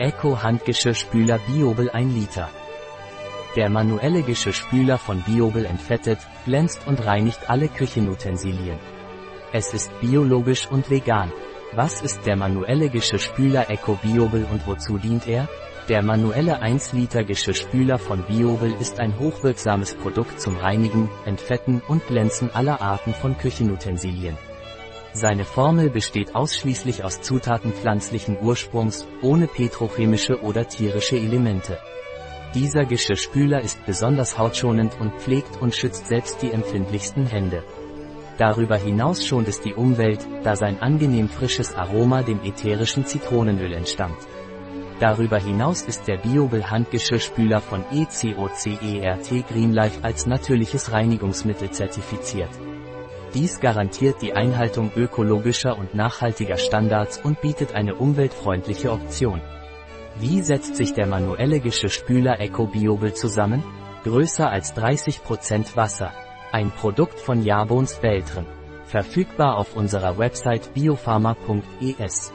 Eco Handgeschirrspüler Biobel 1 Liter. Der manuelle Geschirrspüler von Biobel entfettet, glänzt und reinigt alle Küchenutensilien. Es ist biologisch und vegan. Was ist der manuelle Geschirrspüler Eco Biobel und wozu dient er? Der manuelle 1 Liter Geschirrspüler von Biobel ist ein hochwirksames Produkt zum Reinigen, Entfetten und Glänzen aller Arten von Küchenutensilien. Seine Formel besteht ausschließlich aus Zutaten pflanzlichen Ursprungs, ohne petrochemische oder tierische Elemente. Dieser Geschirrspüler ist besonders hautschonend und pflegt und schützt selbst die empfindlichsten Hände. Darüber hinaus schont es die Umwelt, da sein angenehm frisches Aroma dem ätherischen Zitronenöl entstammt. Darüber hinaus ist der Biobel Handgeschirrspüler von ECOCERT Greenlife als natürliches Reinigungsmittel zertifiziert. Dies garantiert die Einhaltung ökologischer und nachhaltiger Standards und bietet eine umweltfreundliche Option. Wie setzt sich der manuelle Geschirrspüler Eco Biobel zusammen? Größer als 30% Wasser. Ein Produkt von Jabons Beltren. Verfügbar auf unserer Website biopharma.es.